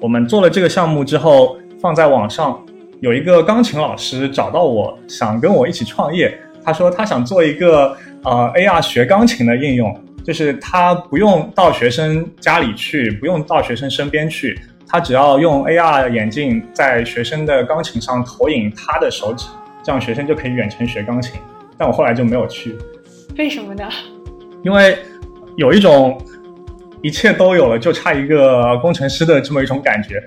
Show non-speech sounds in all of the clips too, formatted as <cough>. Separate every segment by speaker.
Speaker 1: 我们做了这个项目之后，放在网上，有一个钢琴老师找到我，想跟我一起创业。他说他想做一个呃 AR 学钢琴的应用，就是他不用到学生家里去，不用到学生身边去，他只要用 AR 眼镜在学生的钢琴上投影他的手指，这样学生就可以远程学钢琴。但我后来就没有去，
Speaker 2: 为什么呢？
Speaker 1: 因为有一种一切都有了，就差一个工程师的这么一种感觉。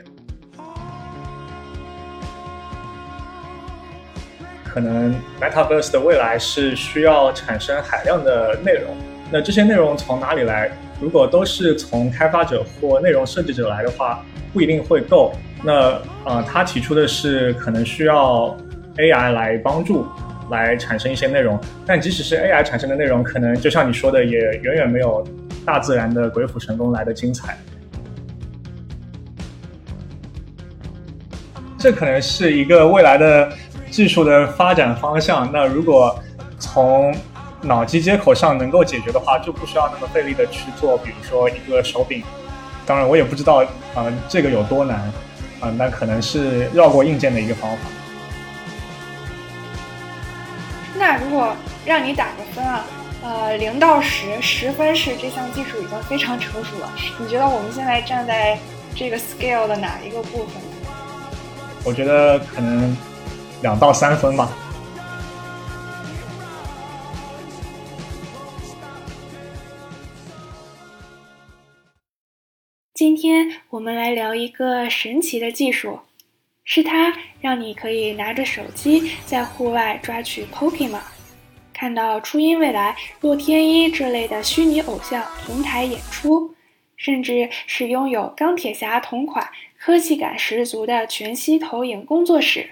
Speaker 1: 可能 Metaverse 的未来是需要产生海量的内容，那这些内容从哪里来？如果都是从开发者或内容设计者来的话，不一定会够。那呃，他提出的是可能需要 AI 来帮助，来产生一些内容。但即使是 AI 产生的内容，可能就像你说的，也远远没有大自然的鬼斧神工来的精彩。这可能是一个未来的。技术的发展方向，那如果从脑机接口上能够解决的话，就不需要那么费力的去做，比如说一个手柄。当然，我也不知道啊，这个有多难啊，那可能是绕过硬件的一个方法。
Speaker 2: 那如果让你打个分啊，呃，零到十，十分是这项技术已经非常成熟了，你觉得我们现在站在这个 scale 的哪一个部分？
Speaker 1: 我觉得可能。两到三分吧。
Speaker 2: 今天我们来聊一个神奇的技术，是它让你可以拿着手机在户外抓取 Pokemon，看到初音未来、洛天依这类的虚拟偶像同台演出，甚至是拥有钢铁侠同款、科技感十足的全息投影工作室。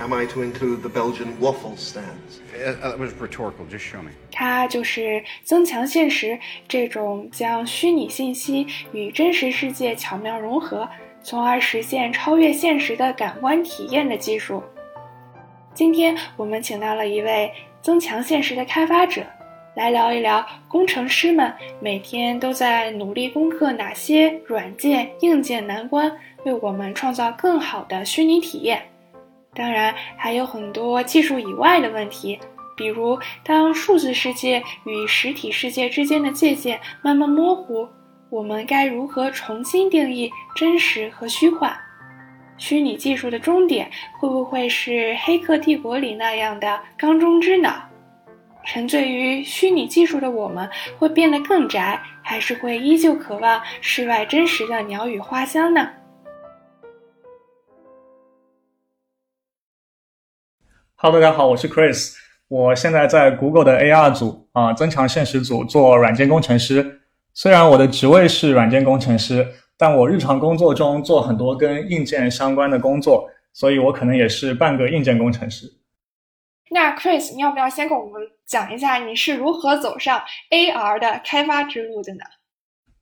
Speaker 3: Am I to include the Belgian waffle stands?
Speaker 4: Uh, that was rhetorical. Just show me.
Speaker 2: 它就是增强现实这种将虚拟信息与真实世界巧妙融合，从而实现超越现实的感官体验的技术。今天我们请到了一位增强现实的开发者。来聊一聊工程师们每天都在努力攻克哪些软件、硬件难关，为我们创造更好的虚拟体验。当然，还有很多技术以外的问题，比如当数字世界与实体世界之间的界限慢慢模糊，我们该如何重新定义真实和虚幻？虚拟技术的终点会不会是《黑客帝国》里那样的缸中之脑？沉醉于虚拟技术的我们会变得更宅，还是会依旧渴望世外真实的鸟语花香呢
Speaker 1: ？Hello，大家好，我是 Chris，我现在在 Google 的 AR 组啊，增强现实组做软件工程师。虽然我的职位是软件工程师，但我日常工作中做很多跟硬件相关的工作，所以我可能也是半个硬件工程师。
Speaker 2: 那 Chris，你要不要先给我们讲一下你是如何走上 AR 的开发之路的呢？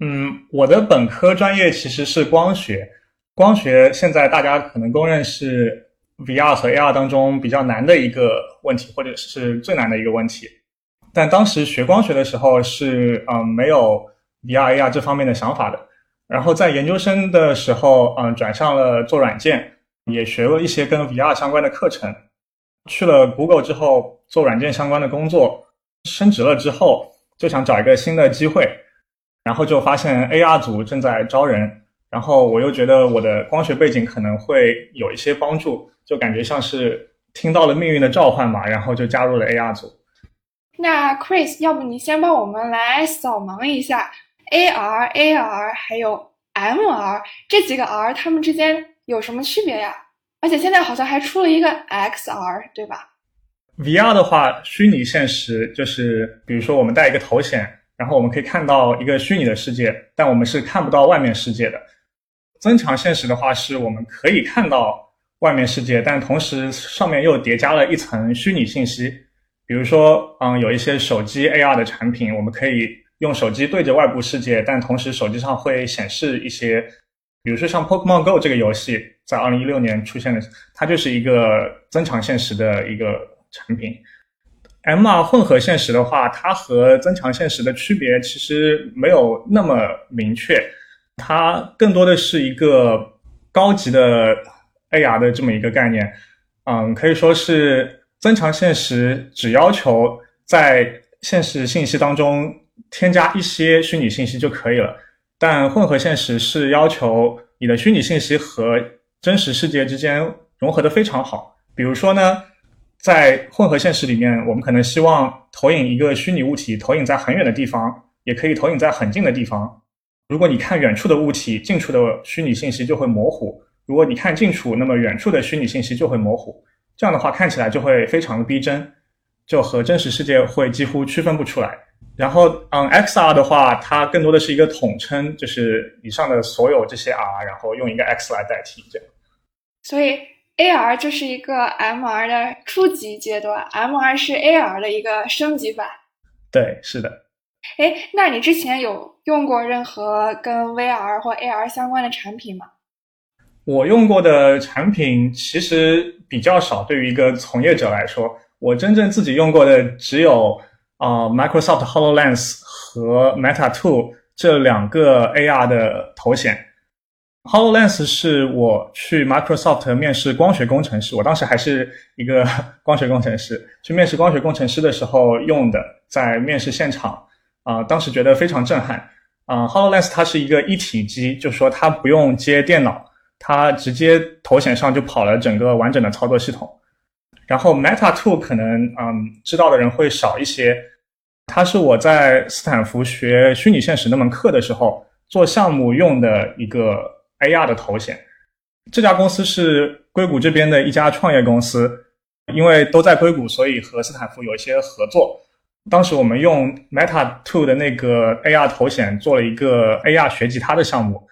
Speaker 1: 嗯，我的本科专业其实是光学，光学现在大家可能公认是 VR 和 AR 当中比较难的一个问题，或者是最难的一个问题。但当时学光学的时候是嗯没有 VR、AR 这方面的想法的。然后在研究生的时候，嗯转向了做软件，也学了一些跟 VR 相关的课程。去了 Google 之后，做软件相关的工作，升职了之后，就想找一个新的机会，然后就发现 AR 组正在招人，然后我又觉得我的光学背景可能会有一些帮助，就感觉像是听到了命运的召唤嘛，然后就加入了 AR 组。
Speaker 2: 那 Chris，要不你先帮我们来扫盲一下 AR、AR 还有 MR 这几个 R，它们之间有什么区别呀？而且现在好像还出了一个 XR，对吧
Speaker 1: ？VR 的话，虚拟现实就是，比如说我们戴一个头显，然后我们可以看到一个虚拟的世界，但我们是看不到外面世界的。增强现实的话，是我们可以看到外面世界，但同时上面又叠加了一层虚拟信息。比如说，嗯，有一些手机 AR 的产品，我们可以用手机对着外部世界，但同时手机上会显示一些。比如说像 Pokemon Go 这个游戏，在二零一六年出现的，它就是一个增强现实的一个产品。MR 混合现实的话，它和增强现实的区别其实没有那么明确，它更多的是一个高级的 AR 的这么一个概念。嗯，可以说是增强现实只要求在现实信息当中添加一些虚拟信息就可以了，但混合现实是要求你的虚拟信息和真实世界之间融合的非常好。比如说呢，在混合现实里面，我们可能希望投影一个虚拟物体，投影在很远的地方，也可以投影在很近的地方。如果你看远处的物体，近处的虚拟信息就会模糊。如果你看近处，那么远处的虚拟信息就会模糊，这样的话看起来就会非常的逼真，就和真实世界会几乎区分不出来。然后，嗯，XR 的话，它更多的是一个统称，就是以上的所有这些 R，然后用一个 X 来代替，这样。
Speaker 2: 所以 AR 就是一个 MR 的初级阶段，MR 是 AR 的一个升级版。
Speaker 1: 对，是的。
Speaker 2: 哎，那你之前有用过任何跟 VR 或 AR 相关的产品吗？
Speaker 1: 我用过的产品其实比较少，对于一个从业者来说，我真正自己用过的只有啊 Microsoft Hololens 和 Meta Two 这两个 AR 的头显。Hololens 是我去 Microsoft 面试光学工程师，我当时还是一个 <laughs> 光学工程师，去面试光学工程师的时候用的，在面试现场啊，当时觉得非常震撼啊。Hololens 它是一个一体机，就说它不用接电脑。它直接头显上就跑了整个完整的操作系统，然后 Meta Two 可能嗯知道的人会少一些，它是我在斯坦福学虚拟现实那门课的时候做项目用的一个 AR 的头显。这家公司是硅谷这边的一家创业公司，因为都在硅谷，所以和斯坦福有一些合作。当时我们用 Meta Two 的那个 AR 头显做了一个 AR 学吉他的项目。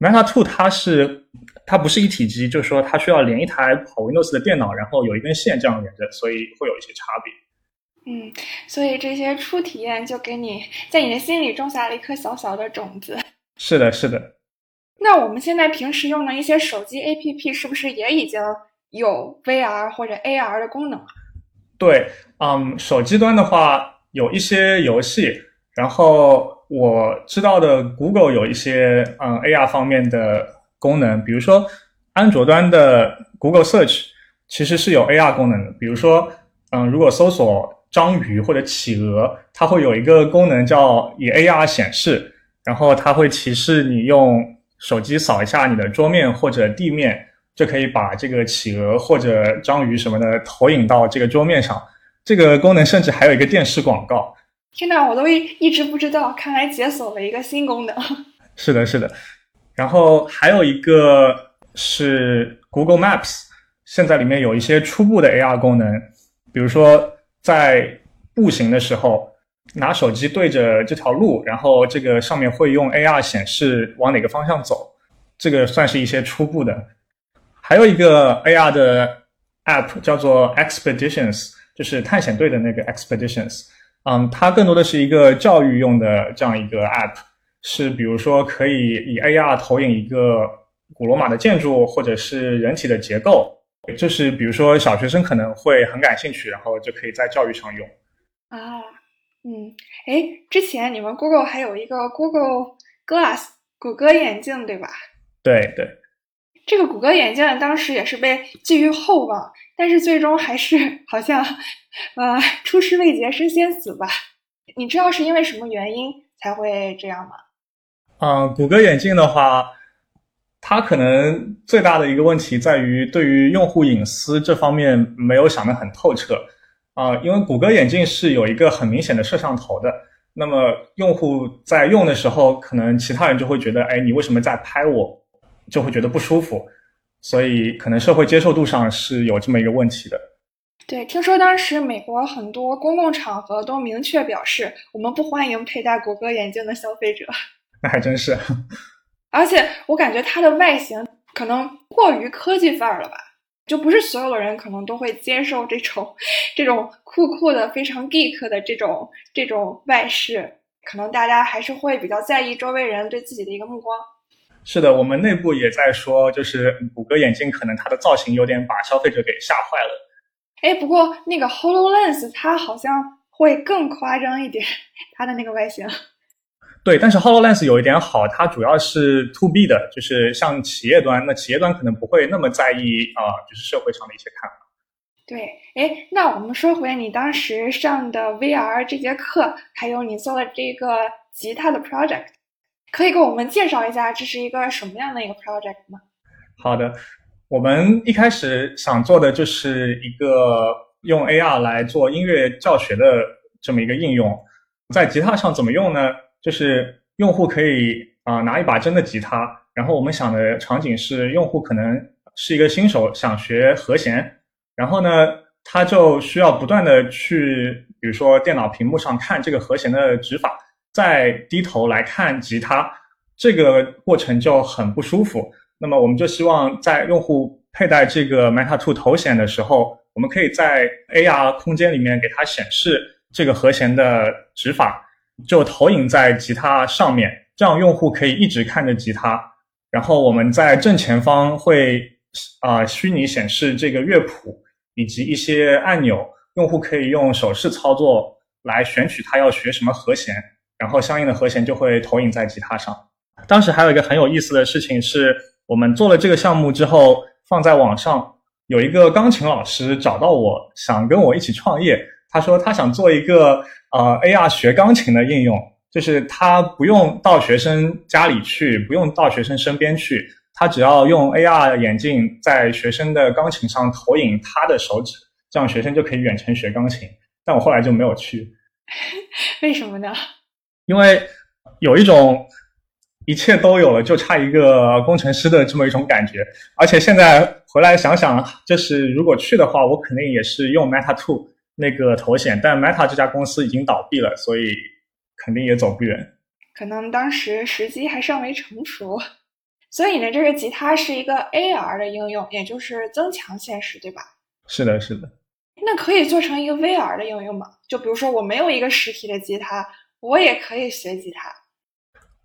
Speaker 1: Meta Two 它是它不是一体机，就是说它需要连一台跑 Windows 的电脑，然后有一根线这样连着，所以会有一些差别。
Speaker 2: 嗯，所以这些初体验就给你在你的心里种下了一颗小小的种子。
Speaker 1: 是的，是的。
Speaker 2: 那我们现在平时用的一些手机 APP 是不是也已经有 VR 或者 AR 的功能啊？
Speaker 1: 对，嗯，手机端的话有一些游戏，然后。我知道的，Google 有一些嗯 AR 方面的功能，比如说安卓端的 Google Search 其实是有 AR 功能的。比如说，嗯，如果搜索章鱼或者企鹅，它会有一个功能叫以 AR 显示，然后它会提示你用手机扫一下你的桌面或者地面，就可以把这个企鹅或者章鱼什么的投影到这个桌面上。这个功能甚至还有一个电视广告。
Speaker 2: 天呐，我都一一直不知道，看来解锁了一个新功能。<laughs>
Speaker 1: 是的，是的。然后还有一个是 Google Maps，现在里面有一些初步的 AR 功能，比如说在步行的时候，拿手机对着这条路，然后这个上面会用 AR 显示往哪个方向走，这个算是一些初步的。还有一个 AR 的 App 叫做 Expeditions，就是探险队的那个 Expeditions。嗯，它更多的是一个教育用的这样一个 app，是比如说可以以 AR 投影一个古罗马的建筑或者是人体的结构，就是比如说小学生可能会很感兴趣，然后就可以在教育上用。
Speaker 2: 啊，嗯，哎，之前你们 Google 还有一个 Google Glass 谷歌眼镜，对吧？
Speaker 1: 对对。
Speaker 2: 这个谷歌眼镜当时也是被寄予厚望，但是最终还是好像，呃，出师未捷身先死吧？你知道是因为什么原因才会这样吗？
Speaker 1: 嗯，谷歌眼镜的话，它可能最大的一个问题在于对于用户隐私这方面没有想得很透彻啊，因为谷歌眼镜是有一个很明显的摄像头的，那么用户在用的时候，可能其他人就会觉得，哎，你为什么在拍我？就会觉得不舒服，所以可能社会接受度上是有这么一个问题的。
Speaker 2: 对，听说当时美国很多公共场合都明确表示，我们不欢迎佩戴谷歌眼镜的消费者。
Speaker 1: 那还真是。<laughs>
Speaker 2: 而且我感觉它的外形可能过于科技范儿了吧？就不是所有的人可能都会接受这种这种酷酷的、非常 geek 的这种这种外饰，可能大家还是会比较在意周围人对自己的一个目光。
Speaker 1: 是的，我们内部也在说，就是谷歌眼镜可能它的造型有点把消费者给吓坏了。
Speaker 2: 哎，不过那个 Hololens 它好像会更夸张一点，它的那个外形。
Speaker 1: 对，但是 Hololens 有一点好，它主要是 To B 的，就是像企业端，那企业端可能不会那么在意啊、就是社会上的一些看法。
Speaker 2: 对，哎，那我们说回你当时上的 VR 这节课，还有你做的这个吉他的 project，可以给我们介绍一下这是一个什么样的一个 project 吗？
Speaker 1: 好的，我们一开始想做的就是一个用 AR 来做音乐教学的这么一个应用。在吉他上怎么用呢？就是用户可以啊、拿一把真的吉他，然后我们想的场景是用户可能是一个新手想学和弦，然后呢，他就需要不断的去，比如说电脑屏幕上看这个和弦的指法，再低头来看吉他，这个过程就很不舒服。那么我们就希望在用户佩戴这个 Meta Two 头显的时候，我们可以在 AR 空间里面给它显示这个和弦的指法，就投影在吉他上面，这样用户可以一直看着吉他。然后我们在正前方会啊、虚拟显示这个乐谱以及一些按钮，用户可以用手势操作来选取他要学什么和弦，然后相应的和弦就会投影在吉他上。当时还有一个很有意思的事情是，我们做了这个项目之后放在网上，有一个钢琴老师找到我，想跟我一起创业。他说他想做一个呃 AR 学钢琴的应用，就是他不用到学生家里去，不用到学生身边去，他只要用 AR 眼镜在学生的钢琴上投影他的手指，这样学生就可以远程学钢琴。但我后来就没有去，<laughs>
Speaker 2: 为什么呢？
Speaker 1: 因为有一种一切都有了，就差一个工程师的这么一种感觉。而且现在回来想想，就是如果去的话，我肯定也是用 Meta Two 那个头显，但 Meta 这家公司已经倒闭了，所以肯定也走不远。
Speaker 2: 可能当时时机还尚未成熟，所以呢，这个吉他是一个 AR 的应用，也就是增强现实，对吧？
Speaker 1: 是的，是的。
Speaker 2: 那可以做成一个 VR 的应用吗？就比如说我没有一个实体的吉他，我也可以学吉他。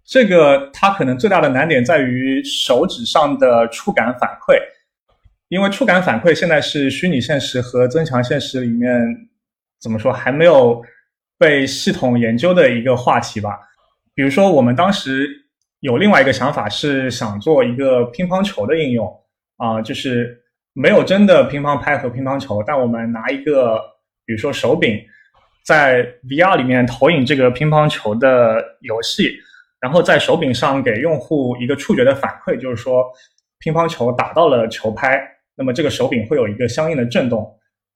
Speaker 1: 这个它可能最大的难点在于手指上的触感反馈，因为触感反馈现在是虚拟现实和增强现实里面怎么说还没有被系统研究的一个话题吧。比如说，我们当时有另外一个想法是想做一个乒乓球的应用啊、就是没有真的乒乓拍和乒乓球，但我们拿一个比如说手柄，在 VR 里面投影这个乒乓球的游戏。然后在手柄上给用户一个触觉的反馈，就是说乒乓球打到了球拍，那么这个手柄会有一个相应的震动。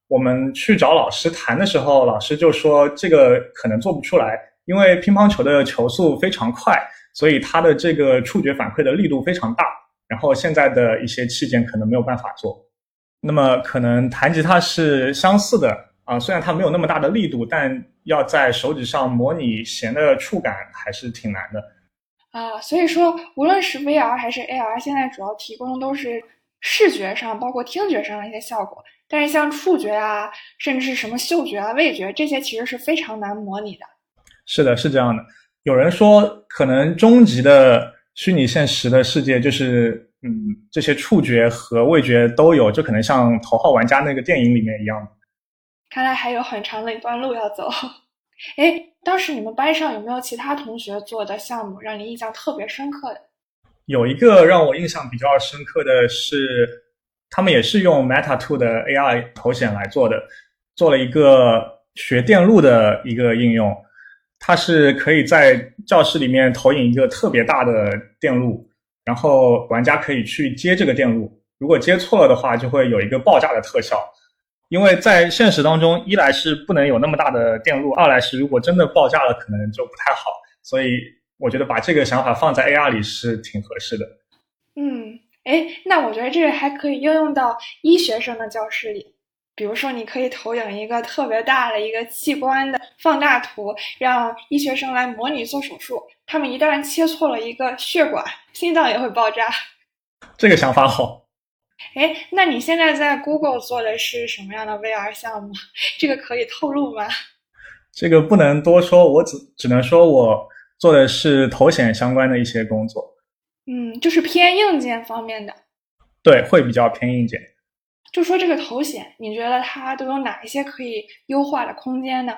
Speaker 1: 我们去找老师谈的时候，老师就说这个可能做不出来，因为乒乓球的球速非常快，所以它的这个触觉反馈的力度非常大。然后现在的一些器件可能没有办法做。那么可能弹吉他是相似的啊、虽然它没有那么大的力度，但要在手指上模拟弦的触感还是挺难的。
Speaker 2: 啊，所以说，无论是 VR 还是 AR，现在主要提供的都是视觉上，包括听觉上的一些效果。但是像触觉啊，甚至是什么嗅觉啊、味觉这些，其实是非常难模拟的。
Speaker 1: 是的，是这样的。有人说，可能终极的虚拟现实的世界就是，嗯，这些触觉和味觉都有，就可能像《头号玩家》那个电影里面一样。
Speaker 2: 看来还有很长的一段路要走。哎，当时你们班上有没有其他同学做的项目让你印象特别深刻的？
Speaker 1: 有一个让我印象比较深刻的是，他们也是用 Meta Two 的 AI 头显来做的，做了一个学电路的一个应用。它是可以在教室里面投影一个特别大的电路，然后玩家可以去接这个电路，如果接错了的话，就会有一个爆炸的特效。因为在现实当中，一来是不能有那么大的电路，二来是如果真的爆炸了，可能就不太好。所以我觉得把这个想法放在 AR 里是挺合适的。
Speaker 2: 嗯，哎，那我觉得这个还可以应用到医学生的教室里。比如说，你可以投影一个特别大的一个器官的放大图，让医学生来模拟做手术。他们一旦切错了一个血管，心脏也会爆炸。
Speaker 1: 这个想法好。
Speaker 2: 哎，那你现在在 Google 做的是什么样的 VR 项目？<laughs> 这个可以透露吗？
Speaker 1: 这个不能多说，我只只能说我做的是头显相关的一些工作。
Speaker 2: 嗯，就是偏硬件方面的。
Speaker 1: 对，会比较偏硬件。
Speaker 2: 就说这个头显，你觉得它都有哪一些可以优化的空间呢？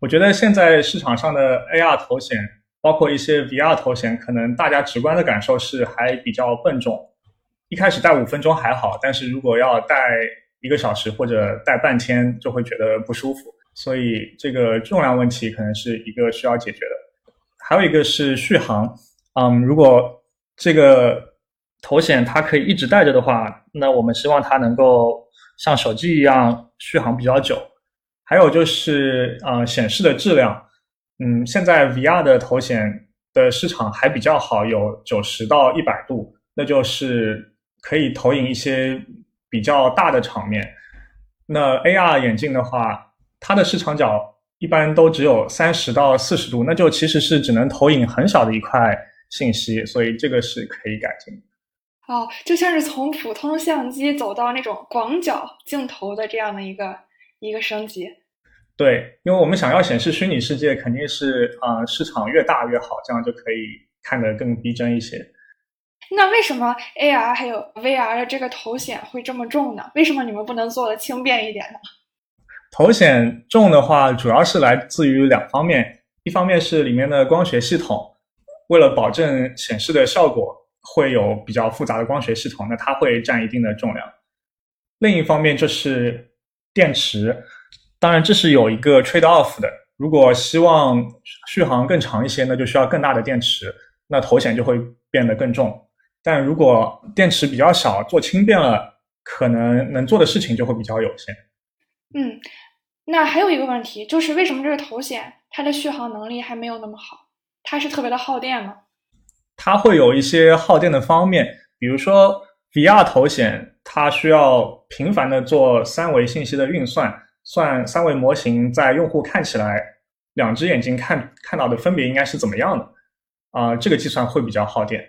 Speaker 1: 我觉得现在市场上的 AR 头显，包括一些 VR 头显，可能大家直观的感受是还比较笨重。一开始戴五分钟还好，但是如果要戴一个小时或者戴半天，就会觉得不舒服。所以这个重量问题可能是一个需要解决的。还有一个是续航，嗯，如果这个头显它可以一直戴着的话，那我们希望它能够像手机一样续航比较久。还有就是呃显示的质量，嗯，现在 VR 的头显的市场还比较好，有九十到一百度，那就是可以投影一些比较大的场面。那 AR 眼镜的话，它的视场角一般都只有三十到四十度，那就其实是只能投影很小的一块信息，所以这个是可以改进。
Speaker 2: 哦，就像是从普通相机走到那种广角镜头的这样的一个一个升级。
Speaker 1: 对，因为我们想要显示虚拟世界，肯定是啊市场越大越好，这样就可以看得更逼真一些。
Speaker 2: 那为什么 AR 还有 VR 的这个头显会这么重呢？为什么你们不能做的轻便一点呢？
Speaker 1: 头显重的话，主要是来自于两方面，一方面是里面的光学系统，为了保证显示的效果。会有比较复杂的光学系统，那它会占一定的重量。另一方面就是电池，当然这是有一个 trade off 的。如果希望续航更长一些，那就需要更大的电池，那头显就会变得更重。但如果电池比较小，做轻便了，可能能做的事情就会比较有限。
Speaker 2: 嗯，那还有一个问题就是，为什么这个头显它的续航能力还没有那么好？它是特别的耗电吗？
Speaker 1: 它会有一些耗电的方面，比如说 VR 头显，它需要频繁的做三维信息的运算，算三维模型在用户看起来两只眼睛看看到的分别应该是怎么样的啊？这个计算会比较耗电。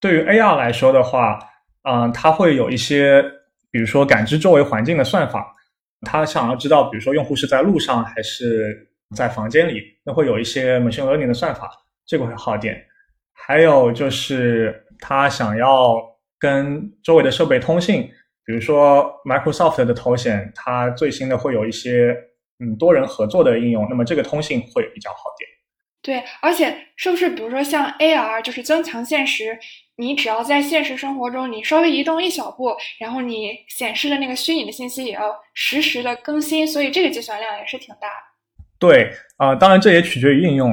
Speaker 1: 对于 AR 来说的话，嗯，它会有一些，比如说感知周围环境的算法，它想要知道，比如说用户是在路上还是在房间里，那会有一些 machine learning 的算法，这个会耗电。还有就是他想要跟周围的设备通信，比如说 Microsoft 的头显，它最新的会有一些嗯多人合作的应用，那么这个通信会比较耗电。
Speaker 2: 对，而且是不是比如说像 AR，就是增强现实，你只要在现实生活中你稍微移动一小步，然后你显示的那个虚拟的信息也要实时的更新，所以这个计算量也是挺大的。
Speaker 1: 对，啊，当然这也取决于应用。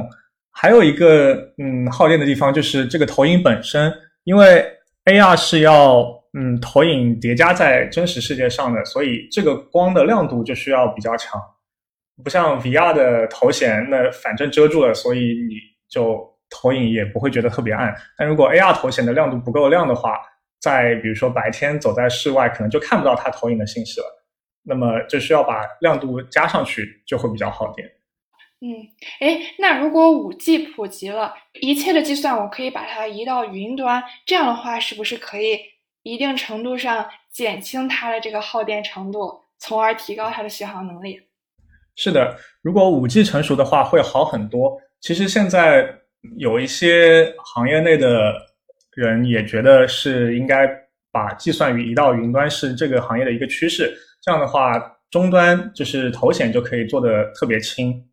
Speaker 1: 还有一个嗯耗电的地方就是这个投影本身，因为 AR 是要嗯投影叠加在真实世界上的，所以这个光的亮度就需要比较强，不像 VR 的头显，那反正遮住了，所以你就投影也不会觉得特别暗。但如果 AR 头显的亮度不够亮的话，在比如说白天走在室外，可能就看不到它投影的信息了，那么就需要把亮度加上去，就会比较耗电。
Speaker 2: 嗯，哎，那如果五 G 普及了，一切的计算我可以把它移到云端，这样的话是不是可以一定程度上减轻它的这个耗电程度，从而提高它的续航能力？
Speaker 1: 是的，如果五 G 成熟的话，会好很多。其实现在有一些行业内的人也觉得是应该把计算移到云端，是这个行业的一个趋势。这样的话，终端就是头显就可以做的特别轻。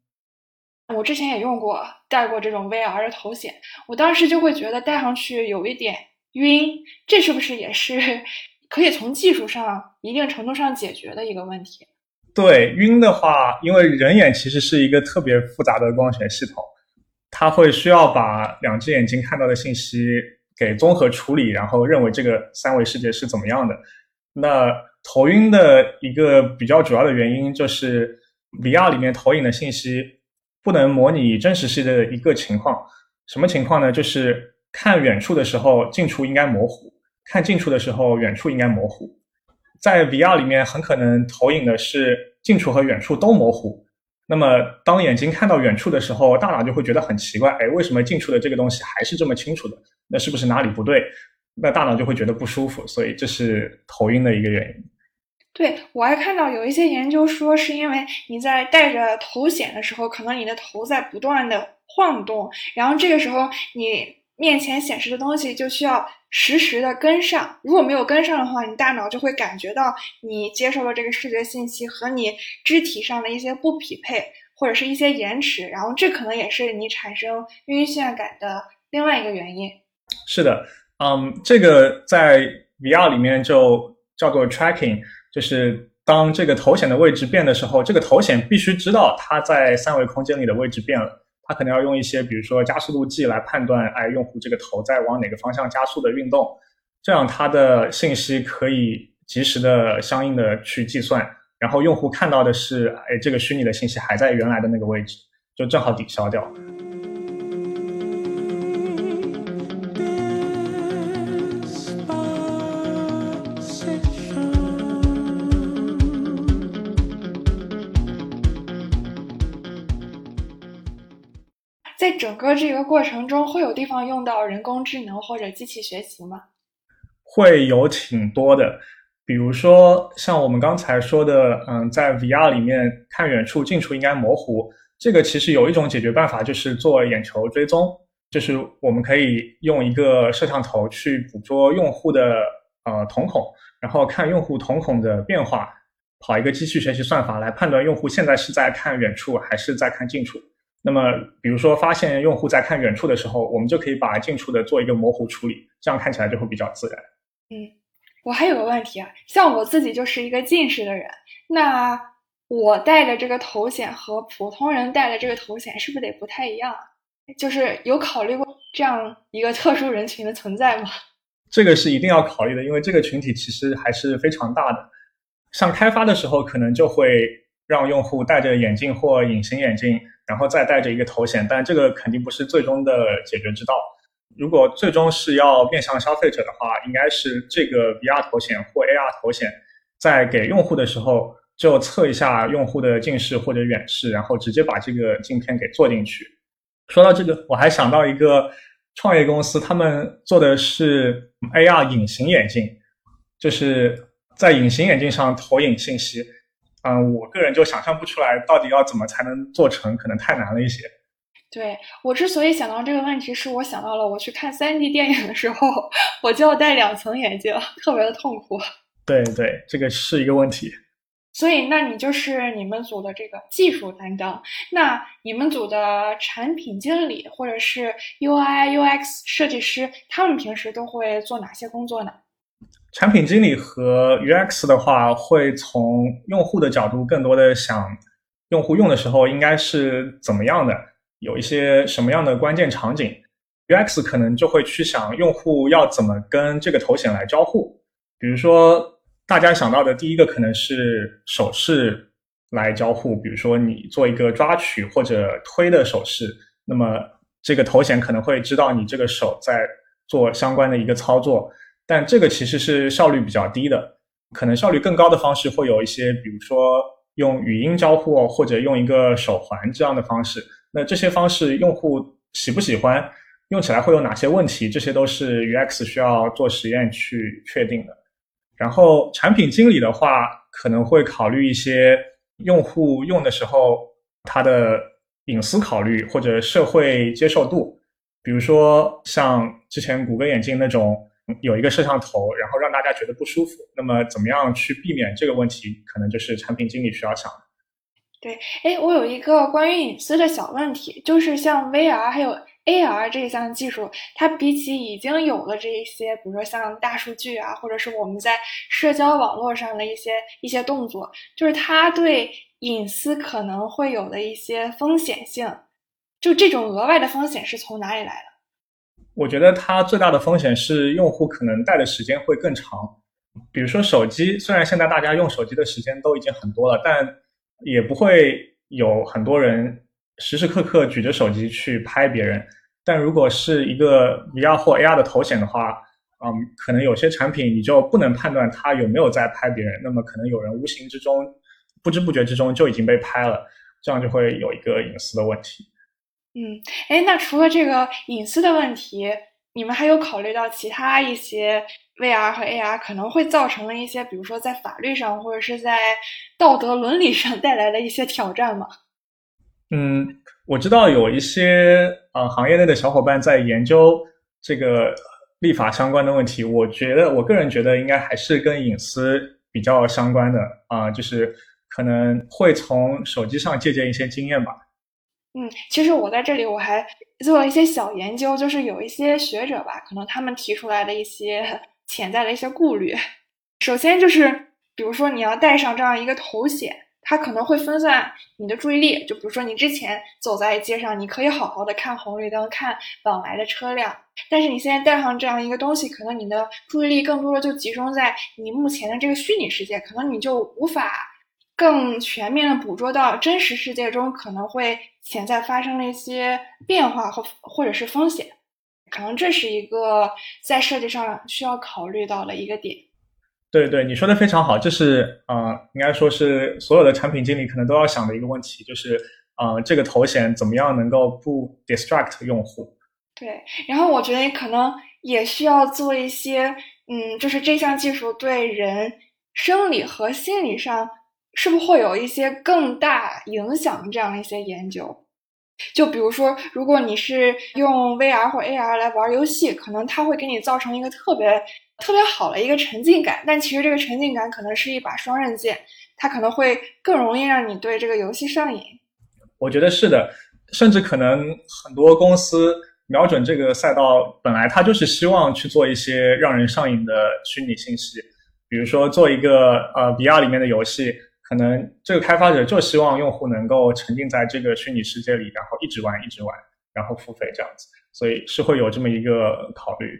Speaker 2: 我之前也用过戴过这种 VR 的头显，我当时就会觉得戴上去有一点晕，这是不是也是 <laughs> 可以从技术上一定程度上解决的一个问题？
Speaker 1: 对，晕的话，因为人眼其实是一个特别复杂的光学系统，它会需要把两只眼睛看到的信息给综合处理，然后认为这个三维世界是怎么样的。那头晕的一个比较主要的原因就是 VR 里面投影的信息。不能模拟真实世界的一个情况，什么情况呢？就是看远处的时候，近处应该模糊；看近处的时候，远处应该模糊。在 VR 里面，很可能投影的是近处和远处都模糊。那么，当眼睛看到远处的时候，大脑就会觉得很奇怪：哎，为什么近处的这个东西还是这么清楚的？那是不是哪里不对？那大脑就会觉得不舒服。所以，这是头晕的一个原因。
Speaker 2: 对我还看到有一些研究说，是因为你在戴着头显的时候，可能你的头在不断的晃动，然后这个时候你面前显示的东西就需要实时的跟上。如果没有跟上的话，你大脑就会感觉到你接受的这个视觉信息和你肢体上的一些不匹配，或者是一些延迟，然后这可能也是你产生晕眩感的另外一个原因。
Speaker 1: 是的，嗯，这个在 VR 里面就叫做 tracking，就是当这个头显的位置变的时候，这个头显必须知道它在三维空间里的位置变了。可能要用一些，比如说加速度计来判断，哎，用户这个头在往哪个方向加速的运动，这样它的信息可以及时的相应的去计算，然后用户看到的是，哎，这个虚拟的信息还在原来的那个位置，就正好抵消掉。
Speaker 2: 整个这个过程中，会有地方用到人工智能或者机器学习吗？
Speaker 1: 会有挺多的，比如说像我们刚才说的，嗯，在 VR 里面看远处、近处应该模糊，这个其实有一种解决办法，就是做眼球追踪，就是我们可以用一个摄像头去捕捉用户的呃瞳孔，然后看用户瞳孔的变化，跑一个机器学习算法来判断用户现在是在看远处还是在看近处。那么，比如说发现用户在看远处的时候，我们就可以把近处的做一个模糊处理，这样看起来就会比较自然。
Speaker 2: 嗯，我还有个问题啊，像我自己就是一个近视的人，那我戴的这个头显和普通人戴的这个头显是不是得不太一样？就是有考虑过这样一个特殊人群的存在吗？
Speaker 1: 这个是一定要考虑的，因为这个群体其实还是非常大的。像开发的时候，可能就会让用户戴着眼镜或隐形眼镜。然后再戴着一个头显，但这个肯定不是最终的解决之道。如果最终是要面向消费者的话，应该是这个 VR 头显或 AR 头显，在给用户的时候就测一下用户的近视或者远视，然后直接把这个镜片给做进去。说到这个，我还想到一个创业公司，他们做的是 AR 隐形眼镜，就是在隐形眼镜上投影信息。嗯，我个人就想象不出来到底要怎么才能做成，可能太难了一些。
Speaker 2: 对我之所以想到这个问题，是我想到了我去看三 D 电影的时候，我就要戴两层眼镜，特别的痛苦。
Speaker 1: 对对，这个是一个问题。
Speaker 2: 所以，那你就是你们组的这个技术担当。那你们组的产品经理或者是 UI UX 设计师，他们平时都会做哪些工作呢？
Speaker 1: 产品经理和 UX 的话，会从用户的角度更多的想，用户用的时候应该是怎么样的，有一些什么样的关键场景。UX 可能就会去想用户要怎么跟这个头显来交互。比如说，大家想到的第一个可能是手势来交互，比如说你做一个抓取或者推的手势，那么这个头显可能会知道你这个手在做相关的一个操作。但这个其实是效率比较低的，可能效率更高的方式会有一些，比如说用语音交互或者用一个手环这样的方式。那这些方式用户喜不喜欢，用起来会有哪些问题，这些都是 UX 需要做实验去确定的。然后产品经理的话，可能会考虑一些用户用的时候他的隐私考虑或者社会接受度，比如说像之前谷歌眼镜那种。有一个摄像头，然后让大家觉得不舒服。那么，怎么样去避免这个问题？可能就是产品经理需要想的。
Speaker 2: 对，哎，我有一个关于隐私的小问题，就是像 VR 还有 AR 这项技术，它比起已经有的这一些，比如说像大数据啊，或者是我们在社交网络上的一些一些动作，就是它对隐私可能会有的一些风险性，就这种额外的风险是从哪里来的？
Speaker 1: 我觉得它最大的风险是用户可能戴的时间会更长。比如说手机，虽然现在大家用手机的时间都已经很多了，但也不会有很多人时时刻刻举着手机去拍别人。但如果是一个 VR 或 AR 的头显的话，嗯，可能有些产品你就不能判断它有没有在拍别人，那么可能有人无形之中、不知不觉之中就已经被拍了，这样就会有一个隐私的问题。
Speaker 2: 嗯，哎，那除了这个隐私的问题，你们还有考虑到其他一些 VR 和 AR 可能会造成的一些，比如说在法律上或者是在道德伦理上 <laughs> 带来的一些挑战吗？
Speaker 1: 嗯，我知道有一些呃行业内的小伙伴在研究这个立法相关的问题，我觉得我个人觉得应该还是跟隐私比较相关的啊，就是可能会从手机上借鉴一些经验吧。
Speaker 2: 嗯，其实我在这里我还做了一些小研究，就是有一些学者吧，可能他们提出来的一些潜在的一些顾虑。首先就是，比如说你要带上这样一个头显，它可能会分散你的注意力。就比如说你之前走在街上，你可以好好的看红绿灯、看往来的车辆，但是你现在带上这样一个东西，可能你的注意力更多的就集中在你目前的这个虚拟世界，可能你就无法。更全面的捕捉到真实世界中可能会潜在发生的一些变化或或者是风险，可能这是一个在设计上需要考虑到的一个点。
Speaker 1: 对对，你说的非常好，这是呃，应该说是所有的产品经理可能都要想的一个问题，就是呃，这个头衔怎么样能够不 distract 用户？
Speaker 2: 对，然后我觉得可能也需要做一些，嗯，就是这项技术对人生理和心理上。是不是会有一些更大影响这样一些研究？就比如说，如果你是用 VR 或 AR 来玩游戏，可能它会给你造成一个特别特别好的一个沉浸感。但其实这个沉浸感可能是一把双刃剑，它可能会更容易让你对这个游戏上瘾。
Speaker 1: 我觉得是的，甚至可能很多公司瞄准这个赛道，本来它就是希望去做一些让人上瘾的虚拟信息，比如说做一个呃 VR 里面的游戏。可能这个开发者就希望用户能够沉浸在这个虚拟世界里，然后一直玩一直玩，然后付费这样子，所以是会有这么一个考虑。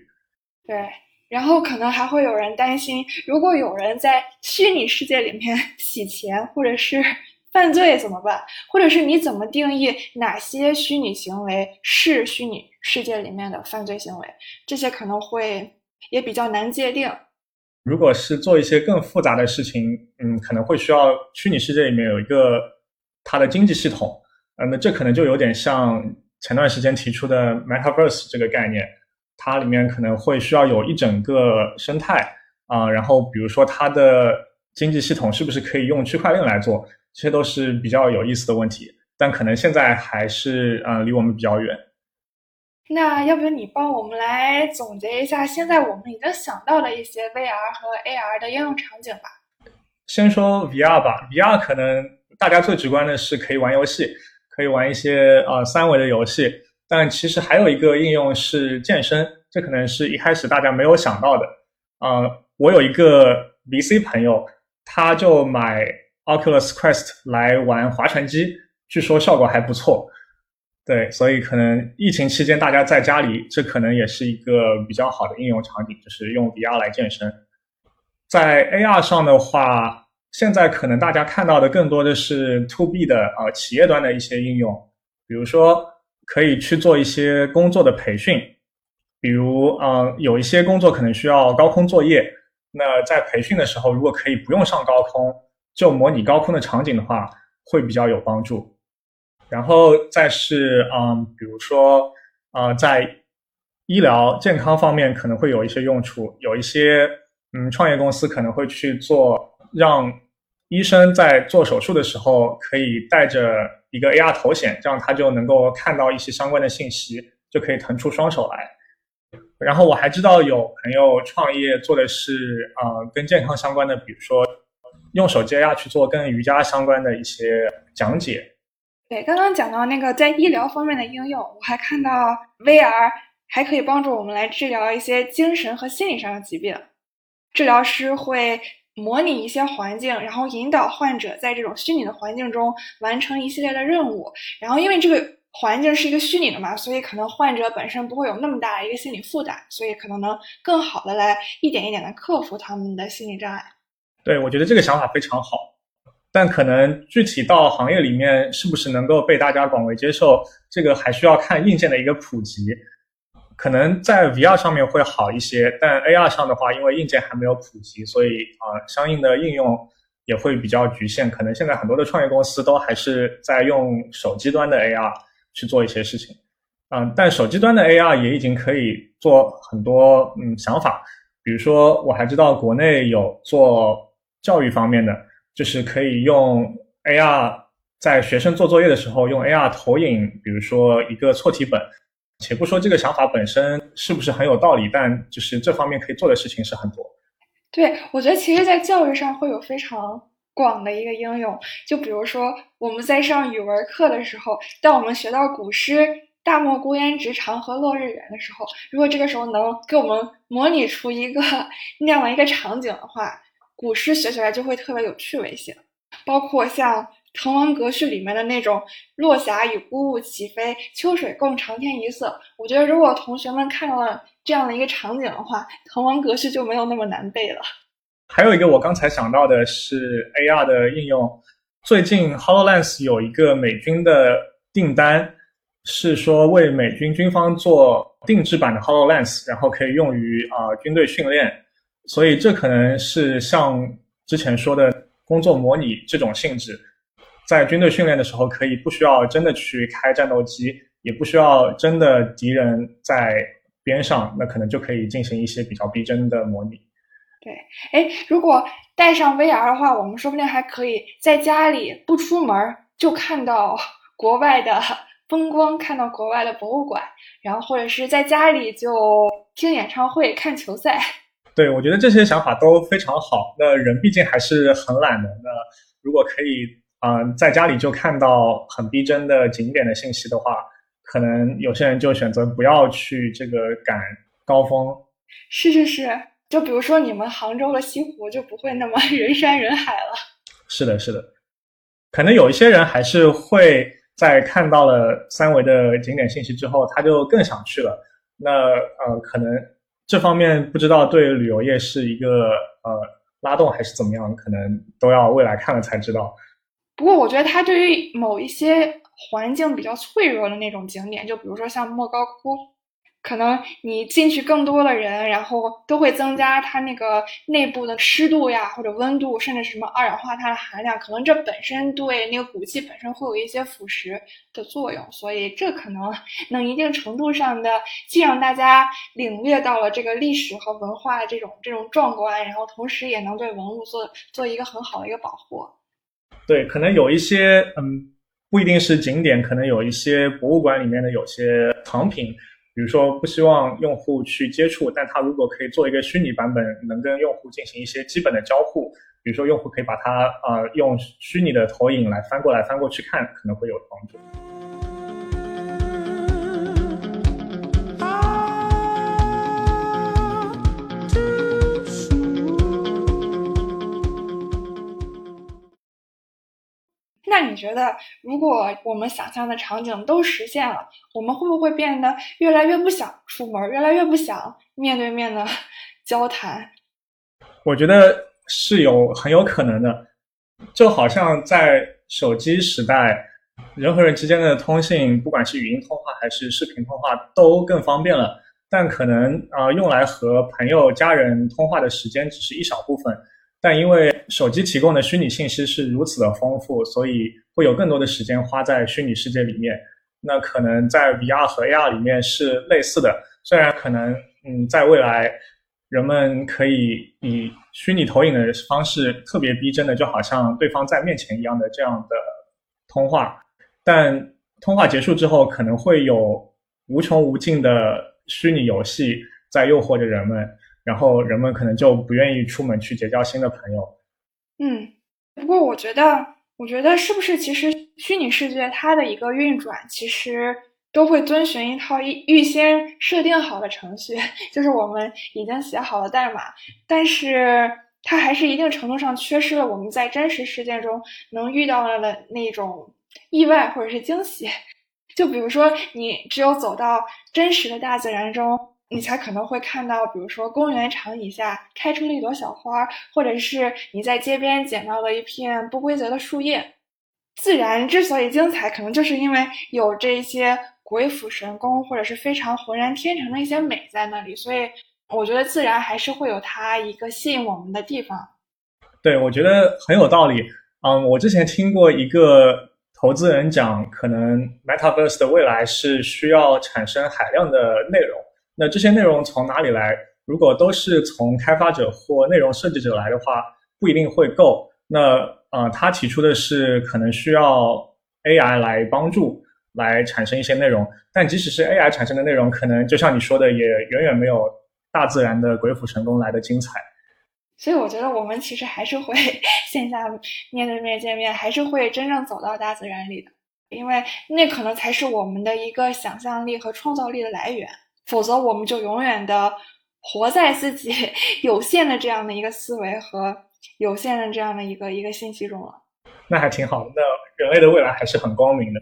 Speaker 2: 对，然后可能还会有人担心，如果有人在虚拟世界里面 <laughs> 洗钱或者是 <laughs> 犯罪怎么办？或者是你怎么定义哪些虚拟行为是虚拟世界里面的犯罪行为？这些可能会也比较难界定。
Speaker 1: 如果是做一些更复杂的事情，嗯，可能会需要虚拟世界里面有一个它的经济系统，呃，那这可能就有点像前段时间提出的 Metaverse 这个概念，它里面可能会需要有一整个生态啊，然后比如说它的经济系统是不是可以用区块链来做，这些都是比较有意思的问题，但可能现在还是呃离我们比较远。
Speaker 2: 那要不你帮我们来总结一下，现在我们已经想到的一些 VR 和 AR 的应用场景吧？
Speaker 1: 先说 VR 吧，VR 可能大家最直观的是可以玩游戏，可以玩一些呃三维的游戏，但其实还有一个应用是健身，这可能是一开始大家没有想到的。呃，我有一个 VC 朋友，他就买 Oculus Quest 来玩划船机，据说效果还不错。对，所以可能疫情期间大家在家里，这可能也是一个比较好的应用场景，就是用 VR 来健身。在 AR 上的话，现在可能大家看到的更多的是 To B 的呃企业端的一些应用，比如说可以去做一些工作的培训，比如嗯有一些工作可能需要高空作业，那在培训的时候，如果可以不用上高空，就模拟高空的场景的话，会比较有帮助。然后再是嗯，比如说呃，在医疗健康方面可能会有一些用处，有一些嗯创业公司可能会去做，让医生在做手术的时候可以带着一个 AR 头显，这样他就能够看到一些相关的信息，就可以腾出双手来。然后我还知道有朋友创业做的是呃跟健康相关的，比如说用手机 AR 去做跟瑜伽相关的一些讲解。
Speaker 2: 对，刚刚讲到那个在医疗方面的应用，我还看到 VR 还可以帮助我们来治疗一些精神和心理上的疾病。治疗师会模拟一些环境，然后引导患者在这种虚拟的环境中完成一系列的任务。然后因为这个环境是一个虚拟的嘛，所以可能患者本身不会有那么大的一个心理负担，所以可能能更好的来一点一点的克服他们的心理障碍。
Speaker 1: 对，我觉得这个想法非常好。但可能具体到行业里面是不是能够被大家广为接受，这个还需要看硬件的一个普及。可能在 VR 上面会好一些，但 AR 上的话，因为硬件还没有普及，所以啊，相应的应用也会比较局限。可能现在很多的创业公司都还是在用手机端的 AR 去做一些事情。嗯，但手机端的 AR 也已经可以做很多嗯想法，比如说我还知道国内有做教育方面的。就是可以用 AR 在学生做作业的时候用 AR 投影，比如说一个错题本，且不说这个想法本身是不是很有道理，但就是这方面可以做的事情是很多。
Speaker 2: 对，我觉得其实，在教育上会有非常广的一个应用。就比如说，我们在上语文课的时候，当我们学到古诗“大漠孤烟直，长河落日圆”的时候，如果这个时候能给我们模拟出一个 <laughs> 那样的一个场景的话，古诗学起来就会特别有趣味性。包括像。《滕王阁序》里面的那种“落霞与孤鹜齐飞，秋水共长天一色”，我觉得如果同学们看到了这样的一个场景的话，《滕王阁序》就没有那么难背了。
Speaker 1: 还有一个我刚才想到的是 AR 的应用，最近 Hololens 有一个美军的订单，是说为美军军方做定制版的 Hololens，然后可以用于啊军队训练，所以这可能是像之前说的工作模拟这种性质。在军队训练的时候，可以不需要真的去开战斗机，也不需要真的敌人在边上，那可能就可以进行一些比较逼真的模拟。
Speaker 2: 对，哎，如果带上 VR 的话，我们说不定还可以在家里不出门就看到 <laughs> 国外的 <laughs> 风光，看到国外的博物馆，然后或者是在家里就听演唱会、看球赛。
Speaker 1: 对，我觉得这些想法都非常好。那人毕竟还是很懒的，那如果可以。嗯，在家里就看到很逼真的景点的信息的话，可能有些人就选择不要去这个赶高峰。
Speaker 2: 是是是，就比如说你们杭州的西湖就不会那么 <laughs> 人山人海了。
Speaker 1: 是的，是的，可能有一些人还是会在看到了三维的景点信息之后，他就更想去了。那呃，可能这方面不知道对旅游业是一个呃拉动还是怎么样，可能都要未来看了才知道。
Speaker 2: 不过，我觉得它对于某一些环境比较脆弱的那种景点，就比如说像莫高窟，可能你进去更多的人，然后都会增加它那个内部的湿度呀，或者温度，甚至什么二氧化碳的含量，可能这本身对那个古迹本身会有一些腐蚀的作用，所以这可能 <laughs> 能一定程度上的既让大家领略到了这个历史和文化的这种这种壮观，然后同时也能对文物做做一个很好的一个保护。
Speaker 1: 对，可能有一些，嗯，不一定是景点，可能有一些博物馆里面的有些藏品，比如说不希望用户去接触，但他如果可以做一个虚拟版本，能跟用户进行一些基本的交互，比如说用户可以把它，呃，用虚拟的投影来翻过来翻过去看，可能会有帮助。
Speaker 2: 那你觉得，如果我们想象的场景都实现了，我们会不会变得越来越不想出门，越来越不想面对面的 <laughs> 交谈？
Speaker 1: 我觉得是有很有可能的，就好像在手机时代，人和人之间的通信，不管是语音通话还是视频通话，都更方便了。但可能啊，用来和朋友、家人通话的时间只是一小部分。但因为手机提供的虚拟信息是如此的丰富，所以会有更多的时间花在虚拟世界里面。那可能在 VR 和 AR 里面是类似的，虽然可能嗯，在未来人们可以以虚拟投影的方式特别逼真的，就好像对方在面前一样的这样的通话，但通话结束之后，可能会有无穷无尽的虚拟游戏在诱惑着人们。然后人们可能就不愿意出门去结交新的朋友。
Speaker 2: 嗯，不过我觉得，我觉得是不是其实虚拟世界它的一个运转，其实都会遵循一套预预先设定好的程序，<laughs> 就是我们已经写好了代码，但是它还是一定程度上缺失了我们在真实世界中能遇到的那种意外或者是惊喜。<laughs> 就比如说，你只有走到真实的大自然中。你才可能会看到，比如说公园场底下开出了一朵小花，或者是你在街边捡到了一片不规则的树叶。自然之所以精彩，可能就是因为有这些鬼斧神工，或者是非常浑然天成的一些美在那里。所以，我觉得自然还是会有它一个吸引我们的地方。
Speaker 1: 对，我觉得很有道理。嗯，我之前听过一个投资人讲，可能 Metaverse 的未来是需要产生海量的内容。那这些内容从哪里来？如果都是从开发者或内容设计者来的话，不一定会够。那呃，他提出的是可能需要 AI 来帮助。来产生一些内容。但即使是 AI 产生的内容，可能就像你说的，也远远没有大自然的鬼斧神工来的精彩。
Speaker 2: 所以我觉得我们其实还是会 <laughs> 线下面对面见面，还是会真正走到大自然里的，因为那可能才是我们的一个想象力和创造力的来源。否则，我们就永远的活在自己 <laughs> 有限的这样的一个思维和有限的这样的一个一个信息中了。
Speaker 1: 那还挺好的，那人类的未来还是很光明的。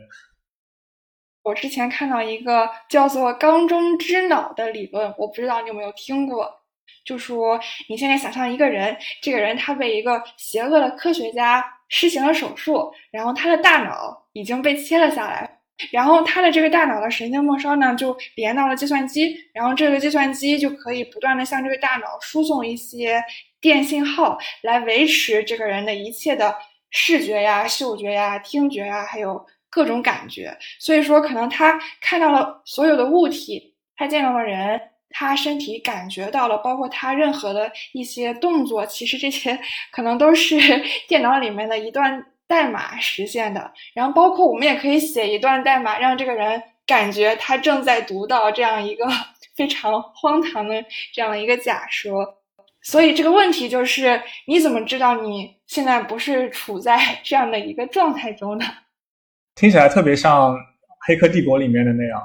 Speaker 2: 我之前看到一个叫做“缸中之脑”的理论，我不知道你有没有听过。就说你现在想象一个人，这个人他被一个邪恶的科学家施行了手术，然后他的大脑已经被切了下来，然后他的这个大脑的神经末梢呢就连到了计算机，然后这个计算机就可以不断的向这个大脑输送一些电信号，来维持这个人的一切的视觉呀、嗅觉呀、听觉呀，还有各种感觉。所以说，可能他看到了所有的物体，他见到了人。他身体感觉到了，包括他任何的一些动作，其实这些 <laughs> 可能都是 <laughs> 电脑里面的一段代码实现的。然后，包括我们也可以写一段代码，让这个人感觉他正在读到这样一个 <laughs> 非常荒唐的这样的一个假说。所以，这个问题就是：你怎么知道你现在不是处在 <laughs> 这样的一个状态中呢？
Speaker 1: 听起来特别像《黑客帝国》里面的那样。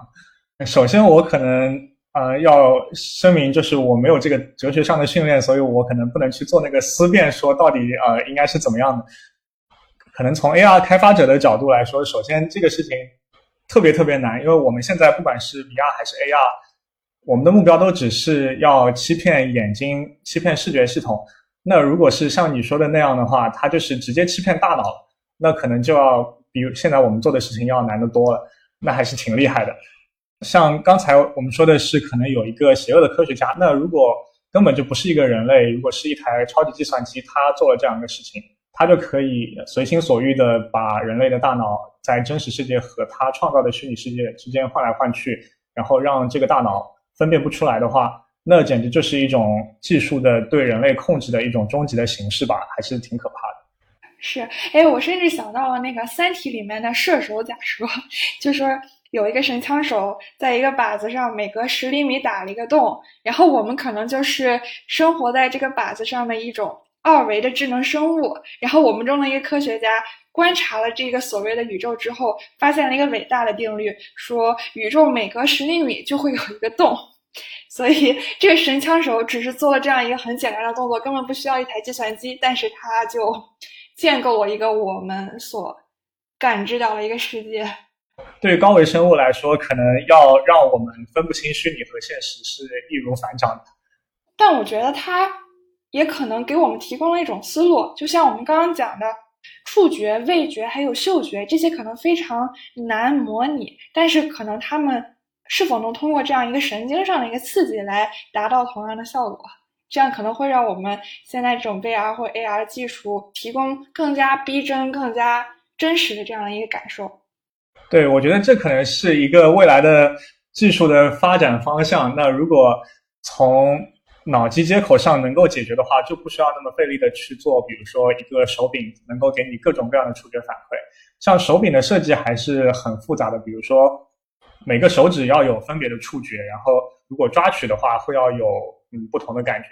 Speaker 1: 首先，我可能。呃，要声明，就是我没有这个哲学上的训练，所以我可能不能去做那个思辨，说到底呃应该是怎么样的。可能从 AR 开发者的角度来说，首先这个事情特别特别难，因为我们现在不管是 VR 还是 AR，我们的目标都只是要欺骗眼睛、欺骗视觉系统。那如果是像你说的那样的话，它就是直接欺骗大脑，那可能就要比现在我们做的事情要难得多了，那还是挺厉害的。像刚才我们说的是，可能有一个邪恶的科学家。那如果根本就不是一个人类，如果是一台超级计算机，他做了这样一个事情，他就可以随心所欲的把人类的大脑在真实世界和他创造的虚拟世界之间换来换去，然后让这个大脑分辨不出来的话，那简直就是一种技术的对人类控制的一种终极的形式吧，还是挺可怕的。
Speaker 2: 是，哎，我甚至想到了那个《三体》里面的射手假说，就说。有一个神枪手在一个靶子上每隔十厘米打了一个洞，然后我们可能就是生活在这个靶子上的一种二维的智能生物。然后我们中的一个科学家观察了这个所谓的宇宙之后，发现了一个伟大的定律，说宇宙每隔十厘米就会有一个洞。<laughs> 所以这个神枪手只是做了这样一个很简单的动作，根本不需要一台计算机，但是他就建构了一个我们所感知到的一个世界。
Speaker 1: 对于高维生物来说，可能要让我们分不清虚拟和现实是易如反掌的。
Speaker 2: 但我觉得它也可能给我们提供了一种思路，就像我们刚刚讲的，触觉、味觉还有嗅觉这些可能非常难模拟，但是可能他们是否能通过这样一个神经上的一个刺激来达到同样的效果，这样可能会让我们现在这种 VR 或 AR 技术提供更加逼真、更加真实的这样的一个感受。
Speaker 1: 对，我觉得这可能是一个未来的技术的发展方向。那如果从脑机接口上能够解决的话，就不需要那么费力的去做。比如说一个手柄能够给你各种各样的触觉反馈，像手柄的设计还是很复杂的。比如说每个手指要有分别的触觉，然后如果抓取的话会要有嗯不同的感觉。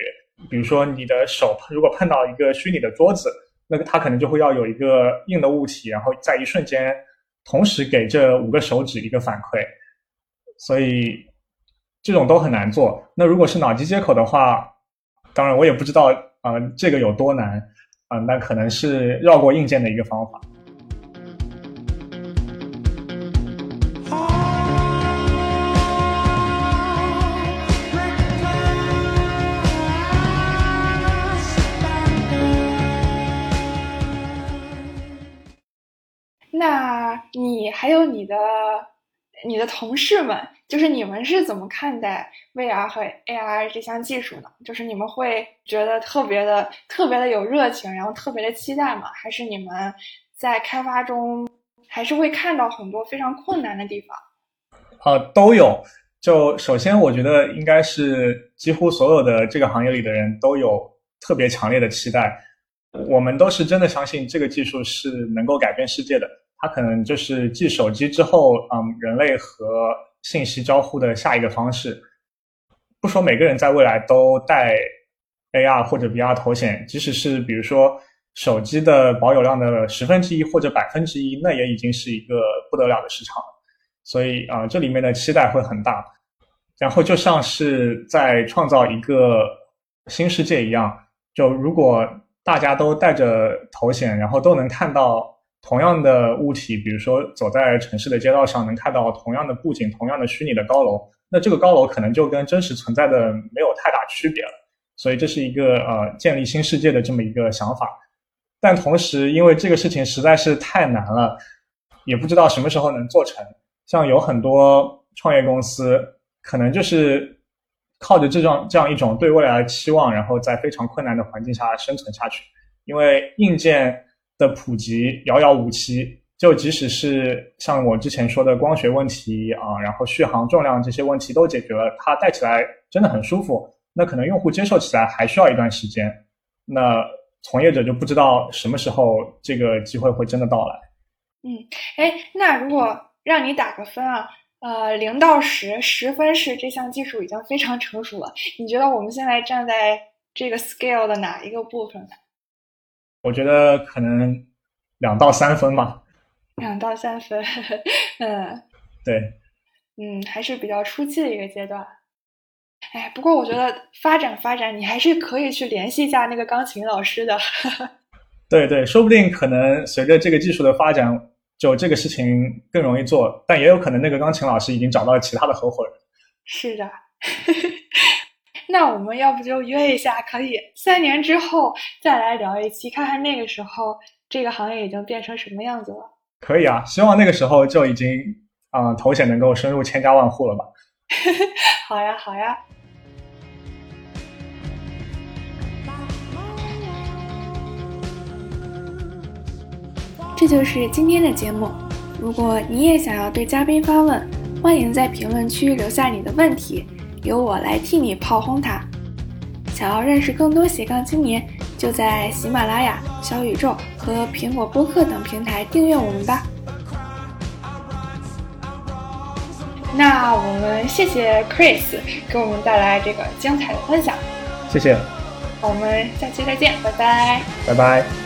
Speaker 1: 比如说你的手如果碰到一个虚拟的桌子，那个它可能就会要有一个硬的物体，然后在一瞬间。同时给这五个手指一个反馈，所以这种都很难做。那如果是脑机接口的话，当然我也不知道啊，这个有多难啊，那可能是绕过硬件的一个方法。
Speaker 2: 那你还有你的你的同事们，就是你们是怎么看待 VR 和 AR 这项技术呢？就是你们会觉得特别的、特别的有热情，然后特别的期待吗？还是你们在开发中还是会看到很多非常困难的地方？
Speaker 1: 啊，都有。就首先，我觉得应该是几乎所有的这个行业里的人都有特别强烈的期待。我们都是真的相信这个技术是能够改变世界的。它可能就是继手机之后，嗯，人类和信息交互的下一个方式。不说每个人在未来都戴 AR 或者 VR 头显，即使是比如说手机的保有量的十分之一或者百分之一，那也已经是一个不得了的市场。所以啊，这里面的期待会很大。然后就像是在创造一个新世界一样，就如果大家都戴着头显，然后都能看到同样的物体，比如说走在城市的街道上能看到同样的布景、同样的虚拟的高楼。那这个高楼可能就跟真实存在的没有太大区别了，所以这是一个呃建立新世界的这么一个想法。但同时，因为这个事情实在是太难了，也不知道什么时候能做成。像有很多创业公司，可能就是靠着这种这样一种对未来的期望，然后在非常困难的环境下生存下去。因为硬件的普及遥遥无期。就即使是像我之前说的光学问题啊，然后续航、重量这些问题都解决了，它戴起来真的很舒服。那可能用户接受起来还需要一段时间。那从业者就不知道什么时候这个机会会真的到来。
Speaker 2: 嗯，哎，那如果让你打个分啊，呃，零到十，十分是这项技术已经非常成熟了。你觉得我们现在站在这个 scale 的哪一个部分呢？
Speaker 1: 我觉得可能两到三分吧。
Speaker 2: 两到三分，嗯，
Speaker 1: 对，
Speaker 2: 嗯，还是比较初期的一个阶段。哎，不过我觉得发展发展，你还是可以去联系一下那个钢琴老师的。<laughs>
Speaker 1: 对对，说不定可能随着这个技术的发展，就这个事情更容易做，但也有可能那个钢琴老师已经找到了其他的合伙人。
Speaker 2: 是的，那我们要不就约一下，可以三年之后再来聊一期，看看那个时候这个行业已经变成什么样子了。
Speaker 1: 可以啊，希望那个时候就已经，啊，头显能够深入千家万户了吧？<laughs>
Speaker 2: 好呀，好呀。这就是今天的节目。如果你也想要对嘉宾发问，欢迎在评论区留下你的问题，由我来替你炮轰它。想要认识更多斜杠青年，就在喜马拉雅、小宇宙和苹果播客等平台订阅我们吧。那我们谢谢 Chris 给我们带来这个精彩的分享，
Speaker 1: 谢谢。
Speaker 2: 我们下期再见，拜拜，
Speaker 1: 拜拜。